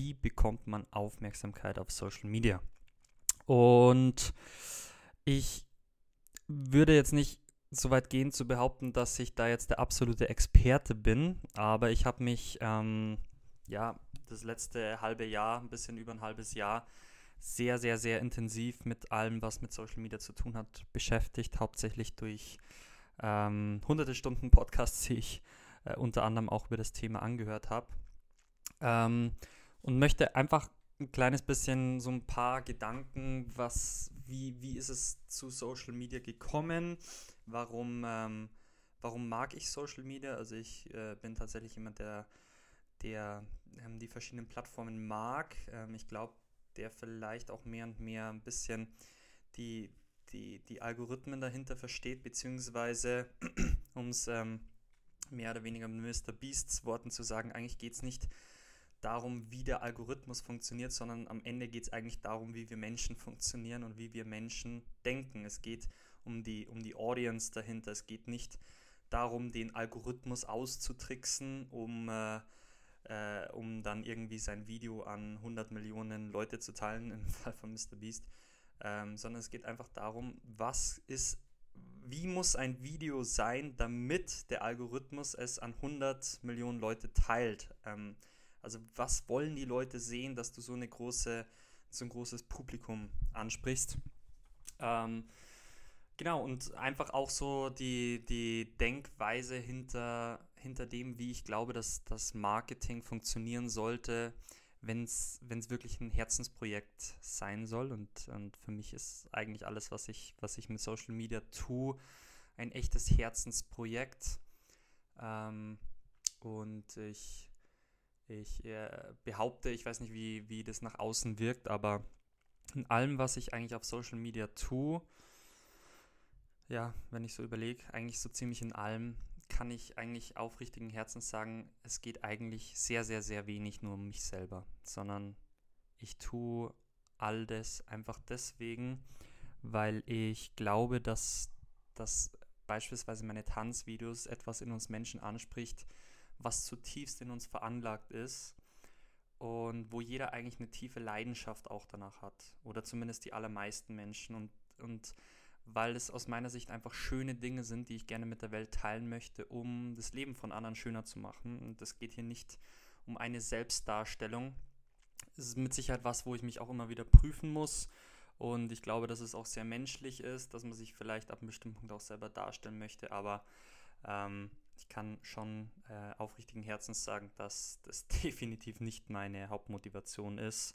wie bekommt man Aufmerksamkeit auf Social Media. Und ich würde jetzt nicht so weit gehen zu behaupten, dass ich da jetzt der absolute Experte bin, aber ich habe mich ähm, ja das letzte halbe Jahr, ein bisschen über ein halbes Jahr, sehr, sehr, sehr intensiv mit allem, was mit Social Media zu tun hat, beschäftigt, hauptsächlich durch ähm, hunderte Stunden Podcasts, die ich äh, unter anderem auch über das Thema angehört habe. Ähm, und möchte einfach ein kleines bisschen so ein paar Gedanken, was, wie, wie ist es zu Social Media gekommen? Warum, ähm, warum mag ich Social Media? Also ich äh, bin tatsächlich jemand, der, der ähm, die verschiedenen Plattformen mag. Ähm, ich glaube, der vielleicht auch mehr und mehr ein bisschen die, die, die Algorithmen dahinter versteht, beziehungsweise um es ähm, mehr oder weniger mit Mr. Beasts Worten zu sagen, eigentlich geht es nicht darum, wie der Algorithmus funktioniert, sondern am Ende geht es eigentlich darum, wie wir Menschen funktionieren und wie wir Menschen denken. Es geht um die, um die Audience dahinter. Es geht nicht darum, den Algorithmus auszutricksen, um, äh, äh, um dann irgendwie sein Video an 100 Millionen Leute zu teilen, im Fall von Mr. Beast, ähm, sondern es geht einfach darum, was ist, wie muss ein Video sein, damit der Algorithmus es an 100 Millionen Leute teilt. Ähm, also was wollen die Leute sehen, dass du so eine große, so ein großes Publikum ansprichst? Ähm, genau, und einfach auch so die, die Denkweise hinter, hinter dem, wie ich glaube, dass das Marketing funktionieren sollte, wenn es wirklich ein Herzensprojekt sein soll. Und, und für mich ist eigentlich alles, was ich, was ich mit Social Media tue, ein echtes Herzensprojekt. Ähm, und ich ich äh, behaupte, ich weiß nicht, wie, wie das nach außen wirkt, aber in allem, was ich eigentlich auf Social Media tue, ja, wenn ich so überlege, eigentlich so ziemlich in allem, kann ich eigentlich aufrichtigen Herzens sagen, es geht eigentlich sehr, sehr, sehr wenig nur um mich selber, sondern ich tue all das einfach deswegen, weil ich glaube, dass, dass beispielsweise meine Tanzvideos etwas in uns Menschen anspricht, was zutiefst in uns veranlagt ist und wo jeder eigentlich eine tiefe Leidenschaft auch danach hat. Oder zumindest die allermeisten Menschen. Und, und weil es aus meiner Sicht einfach schöne Dinge sind, die ich gerne mit der Welt teilen möchte, um das Leben von anderen schöner zu machen. Und es geht hier nicht um eine Selbstdarstellung. Es ist mit Sicherheit was, wo ich mich auch immer wieder prüfen muss. Und ich glaube, dass es auch sehr menschlich ist, dass man sich vielleicht ab einem bestimmten Punkt auch selber darstellen möchte. Aber ähm, ich kann schon äh, aufrichtigen Herzens sagen, dass das definitiv nicht meine Hauptmotivation ist.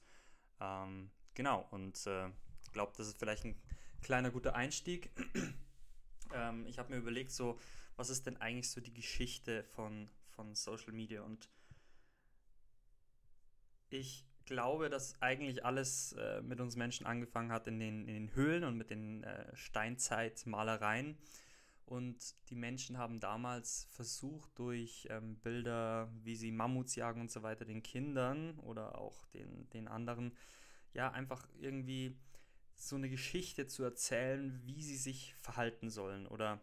Ähm, genau, und äh, glaube, das ist vielleicht ein kleiner guter Einstieg. ähm, ich habe mir überlegt, so, was ist denn eigentlich so die Geschichte von, von Social Media? Und ich glaube, dass eigentlich alles äh, mit uns Menschen angefangen hat in den, in den Höhlen und mit den äh, Steinzeitmalereien. Und die Menschen haben damals versucht, durch ähm, Bilder, wie sie Mammuts jagen und so weiter, den Kindern oder auch den, den anderen, ja, einfach irgendwie so eine Geschichte zu erzählen, wie sie sich verhalten sollen. Oder,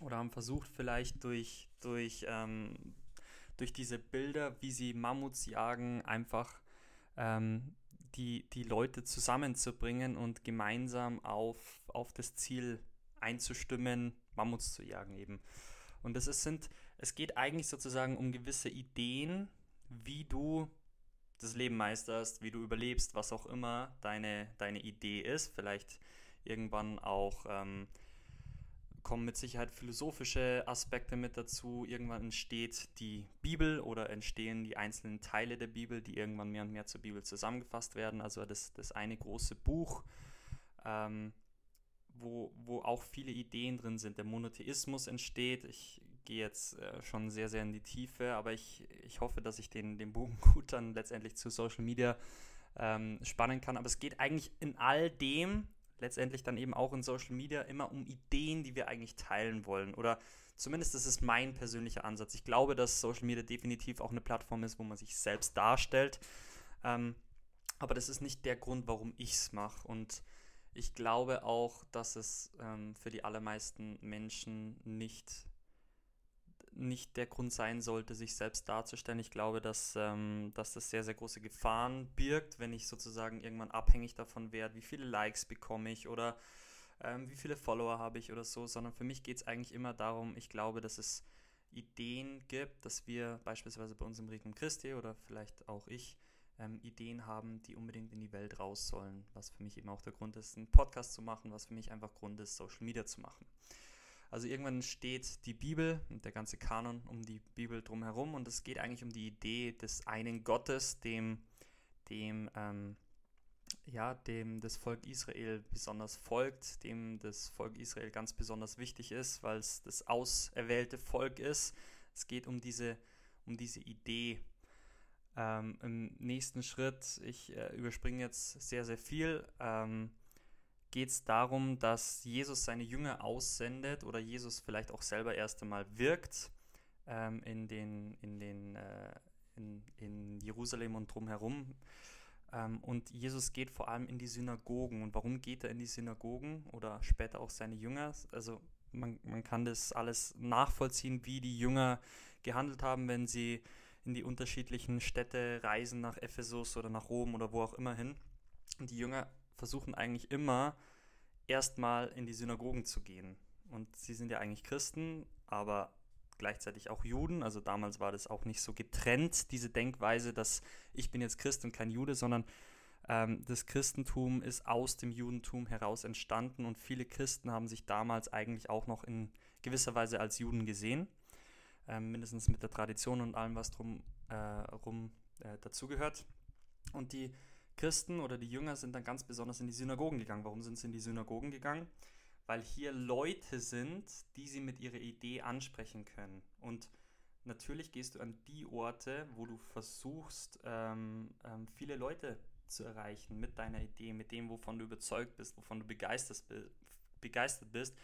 oder haben versucht, vielleicht durch, durch, ähm, durch diese Bilder, wie sie Mammuts jagen, einfach ähm, die, die Leute zusammenzubringen und gemeinsam auf, auf das Ziel einzustimmen, Mammuts zu jagen eben. Und das ist, sind, es geht eigentlich sozusagen um gewisse Ideen, wie du das Leben meisterst, wie du überlebst, was auch immer deine, deine Idee ist. Vielleicht irgendwann auch ähm, kommen mit Sicherheit philosophische Aspekte mit dazu. Irgendwann entsteht die Bibel oder entstehen die einzelnen Teile der Bibel, die irgendwann mehr und mehr zur Bibel zusammengefasst werden. Also das, das eine große Buch. Ähm, wo, wo auch viele Ideen drin sind. Der Monotheismus entsteht. Ich gehe jetzt äh, schon sehr, sehr in die Tiefe, aber ich, ich hoffe, dass ich den, den Bogen gut dann letztendlich zu Social Media ähm, spannen kann. Aber es geht eigentlich in all dem, letztendlich dann eben auch in Social Media, immer um Ideen, die wir eigentlich teilen wollen. Oder zumindest das ist mein persönlicher Ansatz. Ich glaube, dass Social Media definitiv auch eine Plattform ist, wo man sich selbst darstellt. Ähm, aber das ist nicht der Grund, warum ich es mache. Und ich glaube auch, dass es ähm, für die allermeisten Menschen nicht nicht der Grund sein sollte, sich selbst darzustellen. Ich glaube, dass, ähm, dass das sehr, sehr große Gefahren birgt, wenn ich sozusagen irgendwann abhängig davon werde, wie viele Likes bekomme ich oder ähm, wie viele Follower habe ich oder so, sondern für mich geht es eigentlich immer darum, ich glaube, dass es Ideen gibt, dass wir beispielsweise bei uns im Regnum Christi oder vielleicht auch ich ähm, Ideen haben, die unbedingt in die Welt raus sollen, was für mich eben auch der Grund ist, einen Podcast zu machen, was für mich einfach Grund ist, Social Media zu machen. Also irgendwann steht die Bibel und der ganze Kanon um die Bibel drumherum und es geht eigentlich um die Idee des einen Gottes, dem, dem, ähm, ja, dem das Volk Israel besonders folgt, dem das Volk Israel ganz besonders wichtig ist, weil es das auserwählte Volk ist. Es geht um diese, um diese Idee. Ähm, Im nächsten Schritt, ich äh, überspringe jetzt sehr, sehr viel. Ähm, geht es darum, dass Jesus seine Jünger aussendet oder Jesus vielleicht auch selber erst einmal wirkt ähm, in, den, in, den, äh, in, in Jerusalem und drumherum. Ähm, und Jesus geht vor allem in die Synagogen. Und warum geht er in die Synagogen oder später auch seine Jünger? Also man, man kann das alles nachvollziehen, wie die Jünger gehandelt haben, wenn sie in die unterschiedlichen Städte reisen, nach Ephesus oder nach Rom oder wo auch immer hin. Und die Jünger versuchen eigentlich immer erstmal in die Synagogen zu gehen. Und sie sind ja eigentlich Christen, aber gleichzeitig auch Juden. Also damals war das auch nicht so getrennt, diese Denkweise, dass ich bin jetzt Christ und kein Jude, sondern ähm, das Christentum ist aus dem Judentum heraus entstanden und viele Christen haben sich damals eigentlich auch noch in gewisser Weise als Juden gesehen, ähm, mindestens mit der Tradition und allem, was drum äh, rum äh, dazugehört. Und die Christen oder die Jünger sind dann ganz besonders in die Synagogen gegangen. Warum sind sie in die Synagogen gegangen? Weil hier Leute sind, die sie mit ihrer Idee ansprechen können. Und natürlich gehst du an die Orte, wo du versuchst, ähm, ähm, viele Leute zu erreichen mit deiner Idee, mit dem, wovon du überzeugt bist, wovon du begeistert, begeistert bist.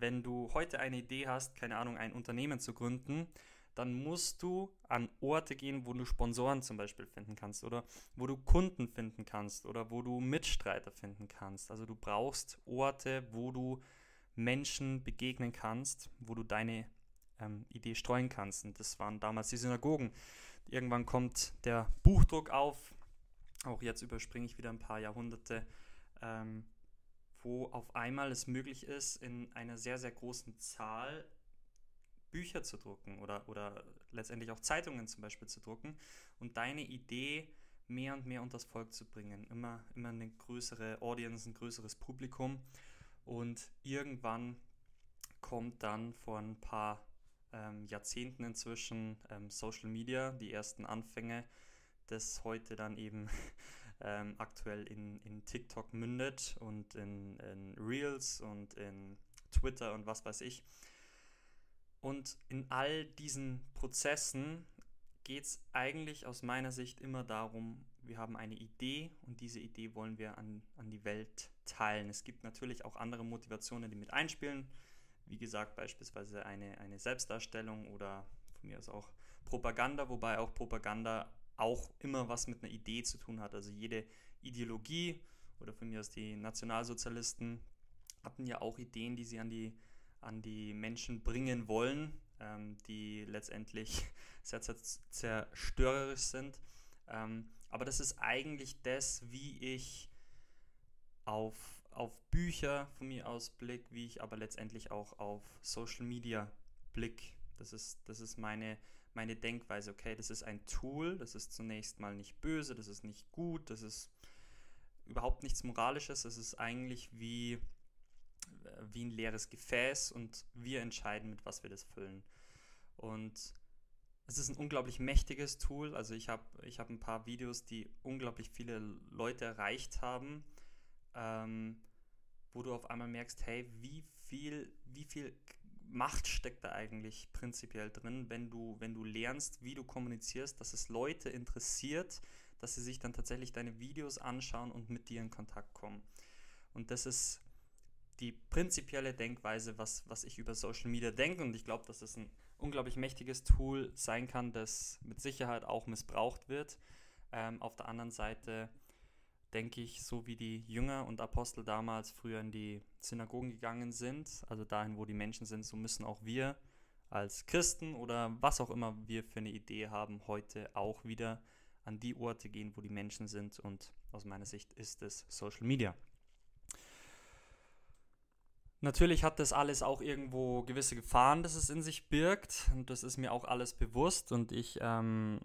Wenn du heute eine Idee hast, keine Ahnung, ein Unternehmen zu gründen, dann musst du an Orte gehen, wo du Sponsoren zum Beispiel finden kannst oder wo du Kunden finden kannst oder wo du Mitstreiter finden kannst. Also du brauchst Orte, wo du Menschen begegnen kannst, wo du deine ähm, Idee streuen kannst. Und das waren damals die Synagogen. Irgendwann kommt der Buchdruck auf. Auch jetzt überspringe ich wieder ein paar Jahrhunderte. Ähm, wo auf einmal es möglich ist, in einer sehr, sehr großen Zahl Bücher zu drucken oder, oder letztendlich auch Zeitungen zum Beispiel zu drucken und deine Idee mehr und mehr unter das Volk zu bringen. Immer, immer eine größere Audience, ein größeres Publikum. Und irgendwann kommt dann vor ein paar ähm, Jahrzehnten inzwischen ähm, Social Media, die ersten Anfänge, das heute dann eben ähm, aktuell in, in TikTok mündet und in, in Reels und in Twitter und was weiß ich. Und in all diesen Prozessen geht es eigentlich aus meiner Sicht immer darum, wir haben eine Idee und diese Idee wollen wir an, an die Welt teilen. Es gibt natürlich auch andere Motivationen, die mit einspielen. Wie gesagt, beispielsweise eine, eine Selbstdarstellung oder von mir aus auch Propaganda, wobei auch Propaganda auch immer was mit einer Idee zu tun hat. Also jede Ideologie oder von mir aus die Nationalsozialisten hatten ja auch Ideen, die sie an die an die Menschen bringen wollen, ähm, die letztendlich sehr zerstörerisch sind. Ähm, aber das ist eigentlich das, wie ich auf, auf Bücher von mir aus blick, wie ich aber letztendlich auch auf Social Media blick. Das ist, das ist meine, meine Denkweise. Okay, das ist ein Tool, das ist zunächst mal nicht böse, das ist nicht gut, das ist überhaupt nichts Moralisches, das ist eigentlich wie wie ein leeres Gefäß und wir entscheiden, mit was wir das füllen. Und es ist ein unglaublich mächtiges Tool. Also ich habe ich hab ein paar Videos, die unglaublich viele Leute erreicht haben, ähm, wo du auf einmal merkst, hey, wie viel, wie viel Macht steckt da eigentlich prinzipiell drin, wenn du, wenn du lernst, wie du kommunizierst, dass es Leute interessiert, dass sie sich dann tatsächlich deine Videos anschauen und mit dir in Kontakt kommen. Und das ist die prinzipielle Denkweise, was, was ich über Social Media denke. Und ich glaube, dass es ein unglaublich mächtiges Tool sein kann, das mit Sicherheit auch missbraucht wird. Ähm, auf der anderen Seite denke ich, so wie die Jünger und Apostel damals früher in die Synagogen gegangen sind, also dahin, wo die Menschen sind, so müssen auch wir als Christen oder was auch immer wir für eine Idee haben, heute auch wieder an die Orte gehen, wo die Menschen sind. Und aus meiner Sicht ist es Social Media. Natürlich hat das alles auch irgendwo gewisse Gefahren, dass es in sich birgt. Und das ist mir auch alles bewusst. Und ich, ähm,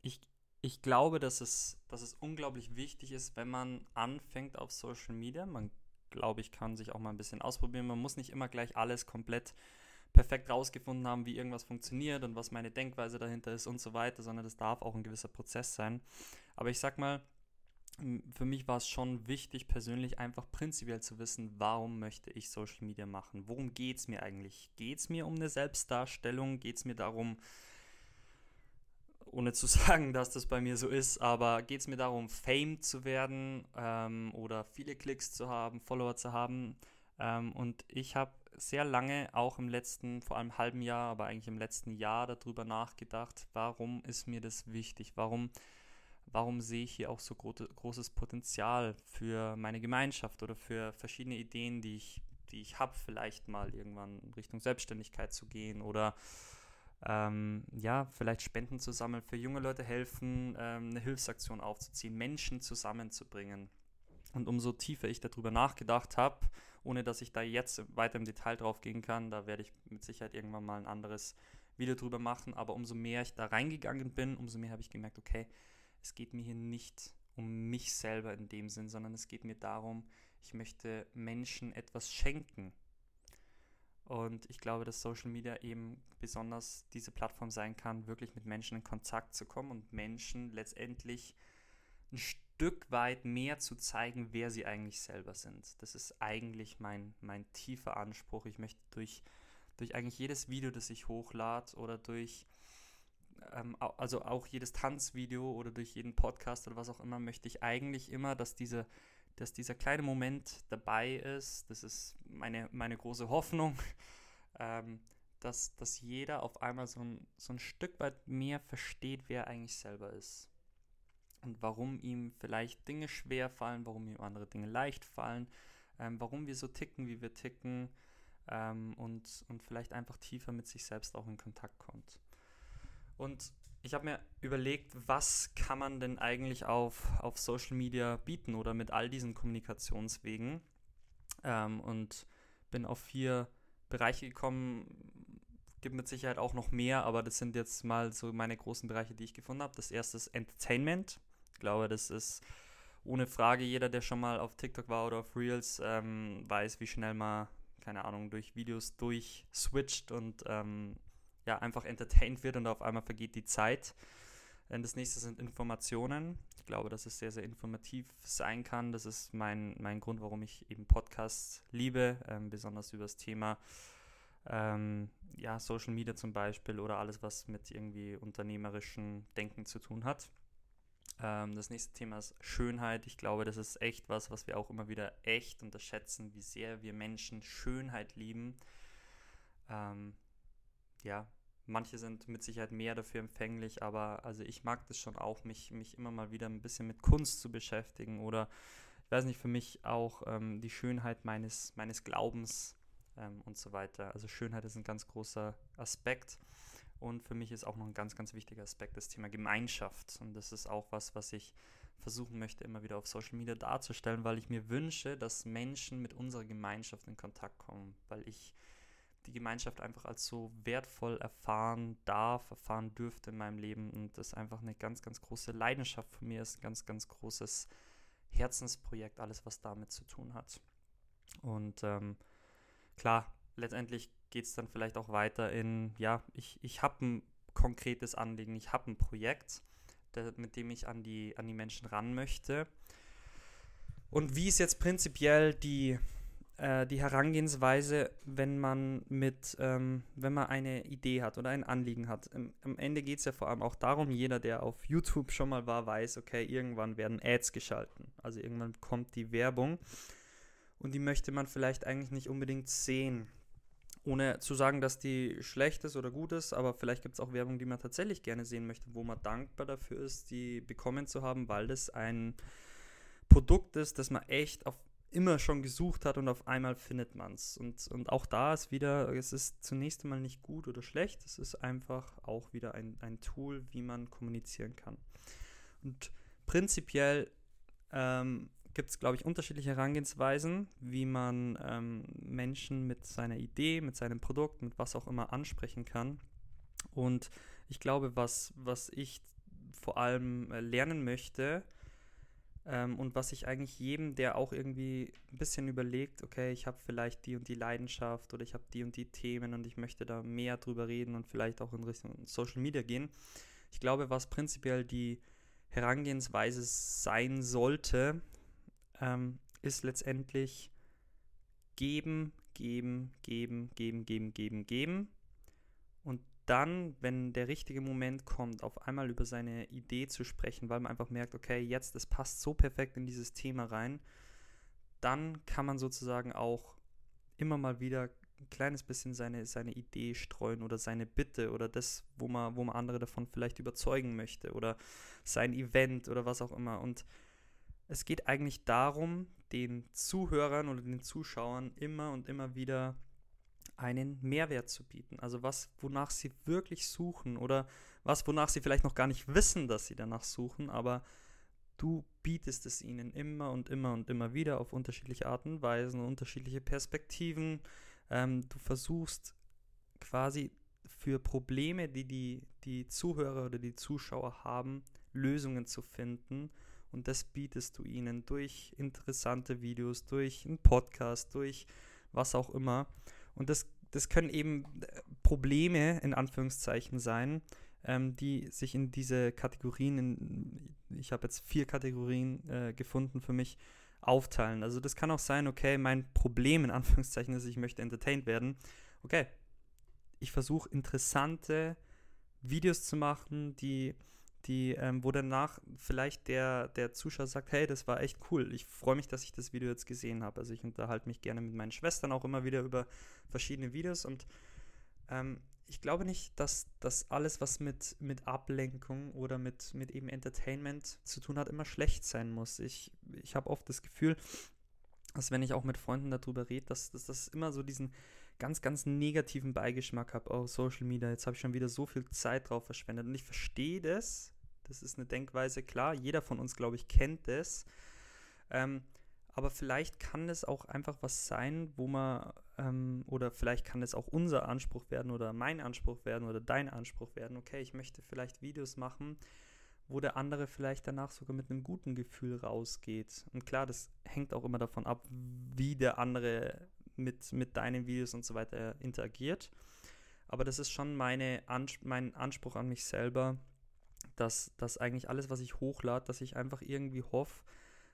ich, ich glaube, dass es, dass es unglaublich wichtig ist, wenn man anfängt auf Social Media. Man, glaube ich, kann sich auch mal ein bisschen ausprobieren. Man muss nicht immer gleich alles komplett perfekt rausgefunden haben, wie irgendwas funktioniert und was meine Denkweise dahinter ist und so weiter, sondern das darf auch ein gewisser Prozess sein. Aber ich sag mal, für mich war es schon wichtig, persönlich einfach prinzipiell zu wissen, warum möchte ich Social Media machen? Worum geht es mir eigentlich? Geht es mir um eine Selbstdarstellung? Geht es mir darum, ohne zu sagen, dass das bei mir so ist, aber geht es mir darum, Fame zu werden ähm, oder viele Klicks zu haben, Follower zu haben? Ähm, und ich habe sehr lange, auch im letzten, vor allem halben Jahr, aber eigentlich im letzten Jahr darüber nachgedacht, warum ist mir das wichtig? Warum, warum sehe ich hier auch so gro großes Potenzial für meine Gemeinschaft oder für verschiedene Ideen, die ich, die ich habe, vielleicht mal irgendwann Richtung Selbstständigkeit zu gehen oder ähm, ja, vielleicht Spenden zu sammeln, für junge Leute helfen, ähm, eine Hilfsaktion aufzuziehen, Menschen zusammenzubringen. Und umso tiefer ich darüber nachgedacht habe, ohne dass ich da jetzt weiter im Detail drauf gehen kann, da werde ich mit Sicherheit irgendwann mal ein anderes Video drüber machen, aber umso mehr ich da reingegangen bin, umso mehr habe ich gemerkt, okay, es geht mir hier nicht um mich selber in dem Sinn, sondern es geht mir darum, ich möchte Menschen etwas schenken. Und ich glaube, dass Social Media eben besonders diese Plattform sein kann, wirklich mit Menschen in Kontakt zu kommen und Menschen letztendlich ein Stück weit mehr zu zeigen, wer sie eigentlich selber sind. Das ist eigentlich mein, mein tiefer Anspruch. Ich möchte durch, durch eigentlich jedes Video, das ich hochlade oder durch, ähm, also auch jedes Tanzvideo oder durch jeden Podcast oder was auch immer, möchte ich eigentlich immer, dass diese dass dieser kleine Moment dabei ist, das ist meine, meine große Hoffnung, ähm, dass, dass jeder auf einmal so ein, so ein Stück weit mehr versteht, wer er eigentlich selber ist und warum ihm vielleicht Dinge schwer fallen, warum ihm andere Dinge leicht fallen, ähm, warum wir so ticken, wie wir ticken ähm, und, und vielleicht einfach tiefer mit sich selbst auch in Kontakt kommt. Und ich habe mir überlegt, was kann man denn eigentlich auf, auf Social Media bieten oder mit all diesen Kommunikationswegen? Ähm, und bin auf vier Bereiche gekommen, gibt mit Sicherheit auch noch mehr, aber das sind jetzt mal so meine großen Bereiche, die ich gefunden habe. Das erste ist Entertainment. Glaube, das ist ohne Frage jeder, der schon mal auf TikTok war oder auf Reels, ähm, weiß, wie schnell man, keine Ahnung, durch Videos durchswitcht und ähm, ja, einfach entertained wird und auf einmal vergeht die Zeit. Das nächste sind Informationen. Ich glaube, dass es sehr, sehr informativ sein kann. Das ist mein, mein Grund, warum ich eben Podcasts liebe, ähm, besonders über das Thema ähm, ja, Social Media zum Beispiel oder alles, was mit irgendwie unternehmerischem Denken zu tun hat. Ähm, das nächste Thema ist Schönheit. Ich glaube, das ist echt was, was wir auch immer wieder echt unterschätzen, wie sehr wir Menschen Schönheit lieben. Ähm, ja, manche sind mit Sicherheit mehr dafür empfänglich, aber also ich mag das schon auch, mich, mich immer mal wieder ein bisschen mit Kunst zu beschäftigen oder ich weiß nicht, für mich auch ähm, die Schönheit meines, meines Glaubens ähm, und so weiter. Also Schönheit ist ein ganz großer Aspekt. Und für mich ist auch noch ein ganz, ganz wichtiger Aspekt das Thema Gemeinschaft. Und das ist auch was, was ich versuchen möchte, immer wieder auf Social Media darzustellen, weil ich mir wünsche, dass Menschen mit unserer Gemeinschaft in Kontakt kommen, weil ich die Gemeinschaft einfach als so wertvoll erfahren darf, erfahren dürfte in meinem Leben und das einfach eine ganz, ganz große Leidenschaft von mir ist, ein ganz, ganz großes Herzensprojekt, alles, was damit zu tun hat. Und ähm, klar, letztendlich geht es dann vielleicht auch weiter in, ja, ich, ich habe ein konkretes Anliegen, ich habe ein Projekt, der, mit dem ich an die, an die Menschen ran möchte. Und wie ist jetzt prinzipiell die, äh, die Herangehensweise, wenn man mit, ähm, wenn man eine Idee hat oder ein Anliegen hat? Im, am Ende geht es ja vor allem auch darum, jeder, der auf YouTube schon mal war, weiß, okay, irgendwann werden Ads geschalten. Also irgendwann kommt die Werbung und die möchte man vielleicht eigentlich nicht unbedingt sehen ohne zu sagen, dass die schlecht ist oder gut ist, aber vielleicht gibt es auch Werbung, die man tatsächlich gerne sehen möchte, wo man dankbar dafür ist, die bekommen zu haben, weil das ein Produkt ist, das man echt auf immer schon gesucht hat und auf einmal findet man es. Und, und auch da ist wieder, es ist zunächst einmal nicht gut oder schlecht, es ist einfach auch wieder ein, ein Tool, wie man kommunizieren kann. Und prinzipiell ähm, gibt es, glaube ich, unterschiedliche Herangehensweisen, wie man ähm, Menschen mit seiner Idee, mit seinem Produkt, mit was auch immer ansprechen kann. Und ich glaube, was, was ich vor allem äh, lernen möchte ähm, und was ich eigentlich jedem, der auch irgendwie ein bisschen überlegt, okay, ich habe vielleicht die und die Leidenschaft oder ich habe die und die Themen und ich möchte da mehr drüber reden und vielleicht auch in Richtung Social Media gehen. Ich glaube, was prinzipiell die Herangehensweise sein sollte, ähm, ist letztendlich geben, geben, geben, geben, geben, geben, geben. Und dann, wenn der richtige Moment kommt, auf einmal über seine Idee zu sprechen, weil man einfach merkt, okay, jetzt, das passt so perfekt in dieses Thema rein, dann kann man sozusagen auch immer mal wieder ein kleines bisschen seine, seine Idee streuen oder seine Bitte oder das, wo man, wo man andere davon vielleicht überzeugen möchte oder sein Event oder was auch immer. Und es geht eigentlich darum, den Zuhörern oder den Zuschauern immer und immer wieder einen Mehrwert zu bieten. Also was, wonach sie wirklich suchen oder was, wonach sie vielleicht noch gar nicht wissen, dass sie danach suchen, aber du bietest es ihnen immer und immer und immer wieder auf unterschiedliche Arten und Weisen, unterschiedliche Perspektiven. Ähm, du versuchst quasi für Probleme, die, die die Zuhörer oder die Zuschauer haben, Lösungen zu finden und das bietest du ihnen durch interessante Videos, durch einen Podcast, durch was auch immer. Und das, das können eben äh, Probleme in Anführungszeichen sein, ähm, die sich in diese Kategorien, in, ich habe jetzt vier Kategorien äh, gefunden für mich, aufteilen. Also das kann auch sein, okay, mein Problem in Anführungszeichen ist, ich möchte entertained werden. Okay, ich versuche interessante Videos zu machen, die die, ähm, wo danach vielleicht der, der Zuschauer sagt, hey, das war echt cool. Ich freue mich, dass ich das Video jetzt gesehen habe. Also ich unterhalte mich gerne mit meinen Schwestern auch immer wieder über verschiedene Videos und ähm, ich glaube nicht, dass das alles, was mit, mit Ablenkung oder mit, mit eben Entertainment zu tun hat, immer schlecht sein muss. Ich, ich habe oft das Gefühl, dass wenn ich auch mit Freunden darüber rede, dass, dass das immer so diesen ganz, ganz negativen Beigeschmack habe, oh, Social Media, jetzt habe ich schon wieder so viel Zeit drauf verschwendet. Und ich verstehe das. Das ist eine Denkweise, klar, jeder von uns, glaube ich, kennt das. Ähm, aber vielleicht kann es auch einfach was sein, wo man, ähm, oder vielleicht kann es auch unser Anspruch werden oder mein Anspruch werden oder dein Anspruch werden. Okay, ich möchte vielleicht Videos machen, wo der andere vielleicht danach sogar mit einem guten Gefühl rausgeht. Und klar, das hängt auch immer davon ab, wie der andere mit, mit deinen Videos und so weiter interagiert. Aber das ist schon meine Ans mein Anspruch an mich selber, dass, dass eigentlich alles, was ich hochlade, dass ich einfach irgendwie hoffe,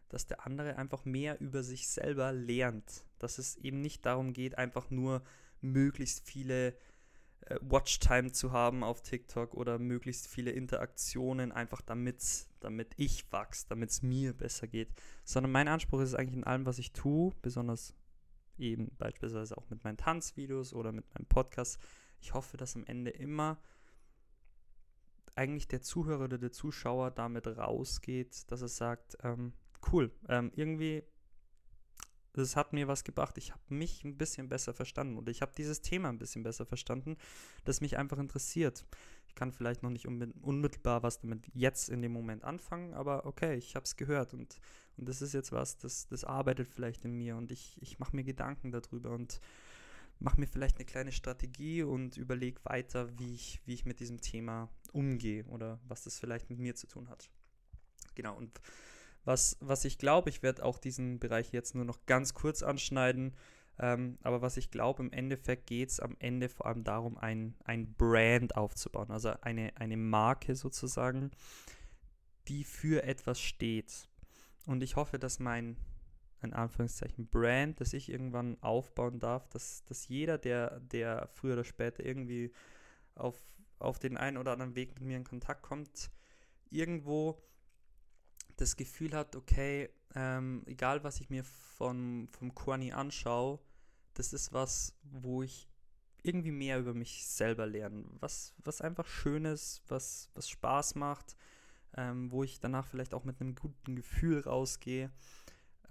dass der andere einfach mehr über sich selber lernt. Dass es eben nicht darum geht, einfach nur möglichst viele äh, Watchtime zu haben auf TikTok oder möglichst viele Interaktionen, einfach damit, damit ich wachse, damit es mir besser geht. Sondern mein Anspruch ist eigentlich in allem, was ich tue, besonders eben beispielsweise auch mit meinen Tanzvideos oder mit meinem Podcast. Ich hoffe, dass am Ende immer eigentlich der Zuhörer oder der Zuschauer damit rausgeht, dass er sagt, ähm, cool, ähm, irgendwie, das hat mir was gebracht. Ich habe mich ein bisschen besser verstanden oder ich habe dieses Thema ein bisschen besser verstanden, das mich einfach interessiert. Ich kann vielleicht noch nicht unmittelbar was damit jetzt in dem Moment anfangen, aber okay, ich habe es gehört und und das ist jetzt was, das, das arbeitet vielleicht in mir und ich, ich mache mir Gedanken darüber und mache mir vielleicht eine kleine Strategie und überlege weiter, wie ich, wie ich mit diesem Thema umgehe oder was das vielleicht mit mir zu tun hat. Genau, und was, was ich glaube, ich werde auch diesen Bereich jetzt nur noch ganz kurz anschneiden, ähm, aber was ich glaube, im Endeffekt geht es am Ende vor allem darum, ein, ein Brand aufzubauen, also eine, eine Marke sozusagen, die für etwas steht. Und ich hoffe, dass mein, in Anführungszeichen, Brand, das ich irgendwann aufbauen darf, dass, dass jeder, der, der früher oder später irgendwie auf, auf den einen oder anderen Weg mit mir in Kontakt kommt, irgendwo das Gefühl hat, okay, ähm, egal was ich mir von, vom Corny anschaue, das ist was, wo ich irgendwie mehr über mich selber lerne. Was, was einfach schön ist, was, was Spaß macht, ähm, wo ich danach vielleicht auch mit einem guten Gefühl rausgehe.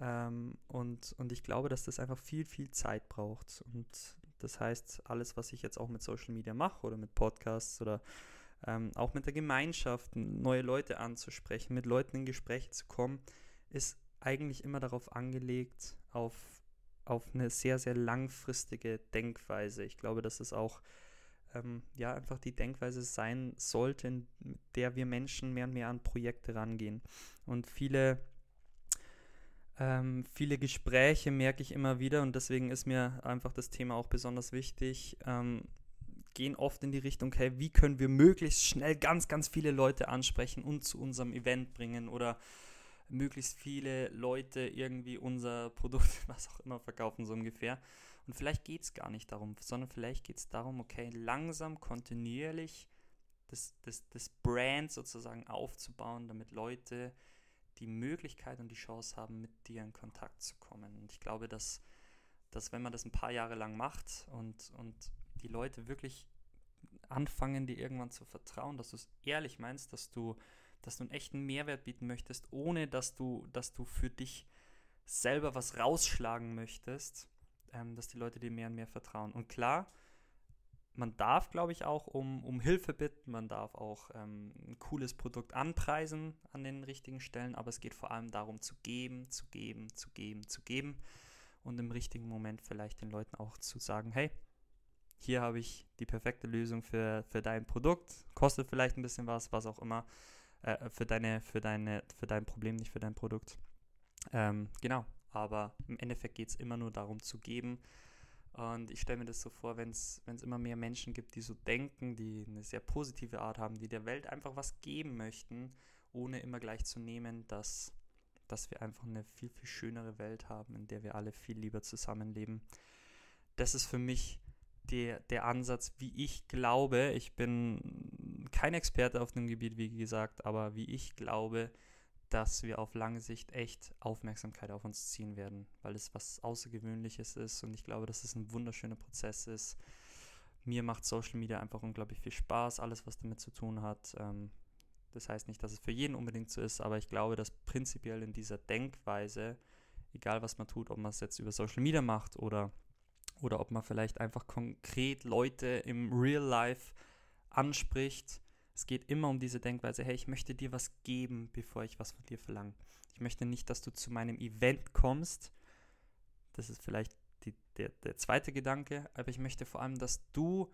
Ähm, und, und ich glaube, dass das einfach viel, viel Zeit braucht. Und das heißt, alles, was ich jetzt auch mit Social Media mache oder mit Podcasts oder ähm, auch mit der Gemeinschaft, neue Leute anzusprechen, mit Leuten in Gespräche zu kommen, ist eigentlich immer darauf angelegt, auf, auf eine sehr, sehr langfristige Denkweise. Ich glaube, dass es auch ähm, ja einfach die Denkweise sein sollte, in der wir Menschen mehr und mehr an Projekte rangehen. Und viele ähm, viele Gespräche merke ich immer wieder und deswegen ist mir einfach das Thema auch besonders wichtig. Ähm, gehen oft in die Richtung, okay, wie können wir möglichst schnell ganz, ganz viele Leute ansprechen und zu unserem Event bringen oder möglichst viele Leute irgendwie unser Produkt, was auch immer, verkaufen, so ungefähr. Und vielleicht geht es gar nicht darum, sondern vielleicht geht es darum, okay, langsam, kontinuierlich das, das, das Brand sozusagen aufzubauen, damit Leute die Möglichkeit und die Chance haben, mit dir in Kontakt zu kommen. Und ich glaube, dass, dass wenn man das ein paar Jahre lang macht und, und die Leute wirklich anfangen, dir irgendwann zu vertrauen, dass du es ehrlich meinst, dass du, dass du einen echten Mehrwert bieten möchtest, ohne dass du, dass du für dich selber was rausschlagen möchtest, ähm, dass die Leute dir mehr und mehr vertrauen. Und klar, man darf, glaube ich, auch um, um Hilfe bitten, man darf auch ähm, ein cooles Produkt anpreisen an den richtigen Stellen, aber es geht vor allem darum zu geben, zu geben, zu geben, zu geben und im richtigen Moment vielleicht den Leuten auch zu sagen, hey, hier habe ich die perfekte Lösung für, für dein Produkt, kostet vielleicht ein bisschen was, was auch immer, äh, für, deine, für, deine, für dein Problem, nicht für dein Produkt. Ähm, genau, aber im Endeffekt geht es immer nur darum zu geben, und ich stelle mir das so vor, wenn es immer mehr Menschen gibt, die so denken, die eine sehr positive Art haben, die der Welt einfach was geben möchten, ohne immer gleich zu nehmen, dass, dass wir einfach eine viel, viel schönere Welt haben, in der wir alle viel lieber zusammenleben. Das ist für mich der, der Ansatz, wie ich glaube, ich bin kein Experte auf dem Gebiet, wie gesagt, aber wie ich glaube, dass wir auf lange Sicht echt Aufmerksamkeit auf uns ziehen werden, weil es was Außergewöhnliches ist und ich glaube, dass es ein wunderschöner Prozess ist. Mir macht Social Media einfach unglaublich viel Spaß, alles, was damit zu tun hat. Ähm, das heißt nicht, dass es für jeden unbedingt so ist, aber ich glaube, dass prinzipiell in dieser Denkweise, egal was man tut, ob man es jetzt über Social Media macht oder, oder ob man vielleicht einfach konkret Leute im Real Life anspricht, es geht immer um diese Denkweise, hey, ich möchte dir was geben, bevor ich was von dir verlange. Ich möchte nicht, dass du zu meinem Event kommst. Das ist vielleicht die, der, der zweite Gedanke, aber ich möchte vor allem, dass du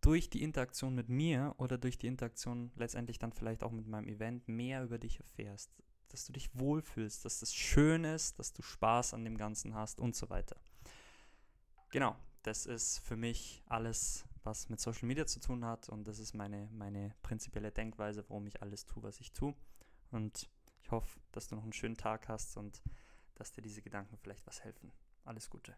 durch die Interaktion mit mir oder durch die Interaktion letztendlich dann vielleicht auch mit meinem Event mehr über dich erfährst. Dass du dich wohlfühlst, dass das schön ist, dass du Spaß an dem Ganzen hast und so weiter. Genau, das ist für mich alles, was mit Social Media zu tun hat. Und das ist meine, meine prinzipielle Denkweise, warum ich alles tue, was ich tue. Und ich hoffe, dass du noch einen schönen Tag hast und dass dir diese Gedanken vielleicht was helfen. Alles Gute.